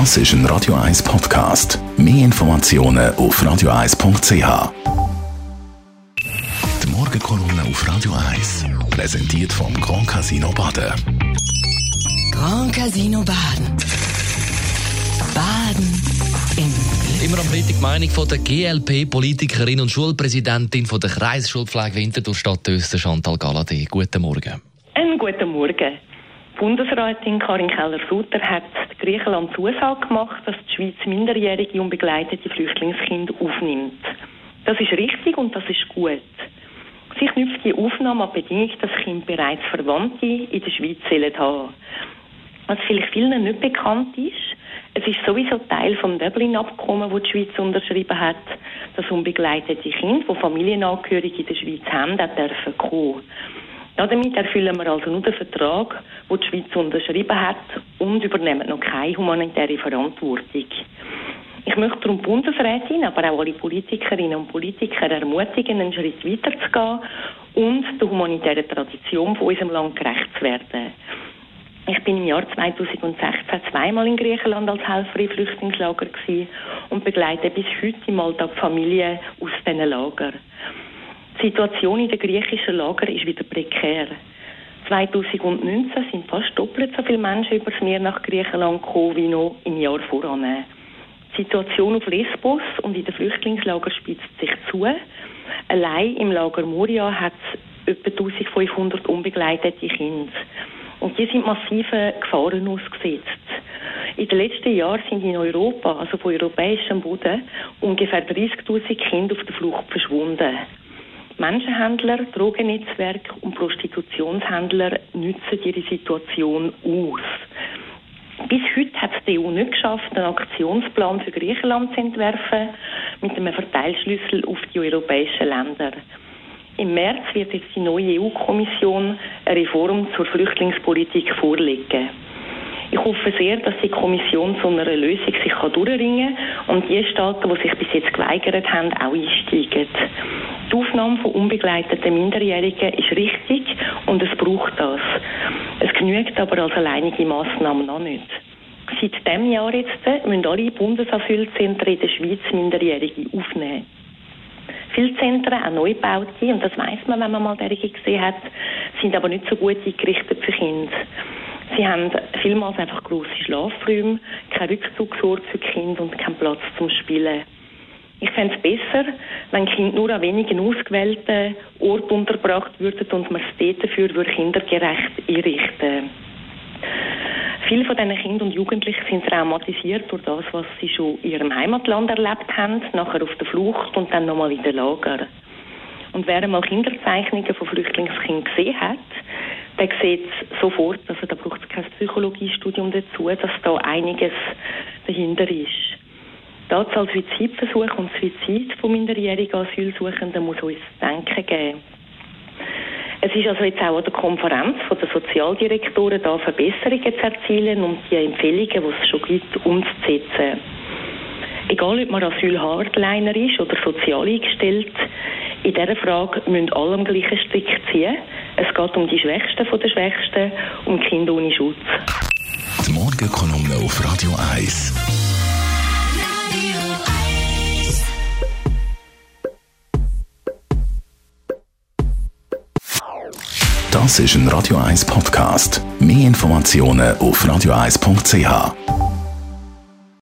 Das ist ein Radio 1 Podcast. Mehr Informationen auf radio1.ch. Die Morgenkolumne auf Radio 1 präsentiert vom Grand Casino Baden. Grand Casino Baden. Baden im Immer am Freitag die Meinung von der GLP-Politikerin und Schulpräsidentin von der Kreisschulpflege Winterthur Stadt Öster, Chantal Galadé. Guten Morgen. Einen guten Morgen. Bundesrätin Karin Keller-Sutter hat Griechenland Zusage gemacht, dass die Schweiz minderjährige und begleitete Flüchtlingskinder aufnimmt. Das ist richtig und das ist gut. Sie knüpft die Aufnahme an Bedingung, dass Kinder bereits Verwandte in der Schweiz haben sollen. Was vielleicht vielen nicht bekannt ist, es ist sowieso Teil vom Dublin-Abkommen, das die Schweiz unterschrieben hat, dass unbegleitete Kinder, die Familienangehörige in der Schweiz haben, auch dürfen kommen. Ja, damit erfüllen wir also nur den Vertrag, den die Schweiz unterschrieben hat und übernehmen noch keine humanitäre Verantwortung. Ich möchte darum die Bundesrätin, aber auch alle Politikerinnen und Politiker ermutigen, einen Schritt weiter zu gehen und der humanitären Tradition von unserem Land gerecht zu werden. Ich bin im Jahr 2016 zweimal in Griechenland als Helferin Flüchtlingslager und begleite bis heute im Alltag Familien aus diesen Lagern. Die Situation in den griechischen Lagern ist wieder prekär. 2019 sind fast doppelt so viele Menschen übers Meer nach Griechenland gekommen wie noch im Jahr voran. Die Situation auf Lesbos und in den Flüchtlingslagern spitzt sich zu. Allein im Lager Moria hat es etwa 1500 unbegleitete Kinder. Und die sind massiven Gefahren ausgesetzt. In den letzten Jahren sind in Europa, also von europäischem Boden, ungefähr 30.000 Kinder auf der Flucht verschwunden. Menschenhändler, Drogennetzwerke und Prostitutionshändler nutzen ihre Situation aus. Bis heute hat es die EU nicht geschafft, einen Aktionsplan für Griechenland zu entwerfen, mit einem Verteilschlüssel auf die europäischen Länder. Im März wird jetzt die neue EU-Kommission eine Reform zur Flüchtlingspolitik vorlegen. Ich hoffe sehr, dass die Kommission zu einer Lösung sich durchringen kann und die Staaten, die sich bis jetzt geweigert haben, auch einsteigen. Die Aufnahme von unbegleiteten Minderjährigen ist richtig und es braucht das. Es genügt aber als alleinige Massnahme noch nicht. Seit diesem Jahr jetzt müssen alle Bundesasylzentren in der Schweiz Minderjährige aufnehmen. Viele Zentren, auch Neubaute, und das weiß man, wenn man mal derige gesehen hat, sind aber nicht so gut eingerichtet für Kinder. Sie haben vielmals einfach grosse Schlafräume, keinen Rückzugsort für Kinder und keinen Platz zum Spielen. Ich fände es besser, wenn Kinder nur an wenigen ausgewählten Orten untergebracht würden und man es dafür kindergerecht einrichten Viele von diesen Kindern und Jugendlichen sind traumatisiert durch das, was sie schon in ihrem Heimatland erlebt haben, nachher auf der Flucht und dann nochmal in den Lager. Und wer einmal Kinderzeichnungen von Flüchtlingskindern gesehen hat, der sieht sofort, also da braucht es kein Psychologiestudium dazu, dass da einiges dahinter ist. Die Anzahl Suizidversuche und Suizid von minderjährigen Asylsuchenden muss uns denken geben. Es ist also jetzt auch an der Konferenz der Sozialdirektoren da Verbesserungen zu erzielen und die Empfehlungen, die es schon gibt, umzusetzen. Egal, ob man Asyl-Hardliner ist oder sozial eingestellt, in dieser Frage müssen alle am gleichen Strick ziehen. Es geht um die Schwächsten den Schwächsten, um Kinder ohne Schutz. Die Morgenkolumne auf Radio 1. Das ist ein Radio 1 Podcast. Mehr Informationen auf radio1.ch.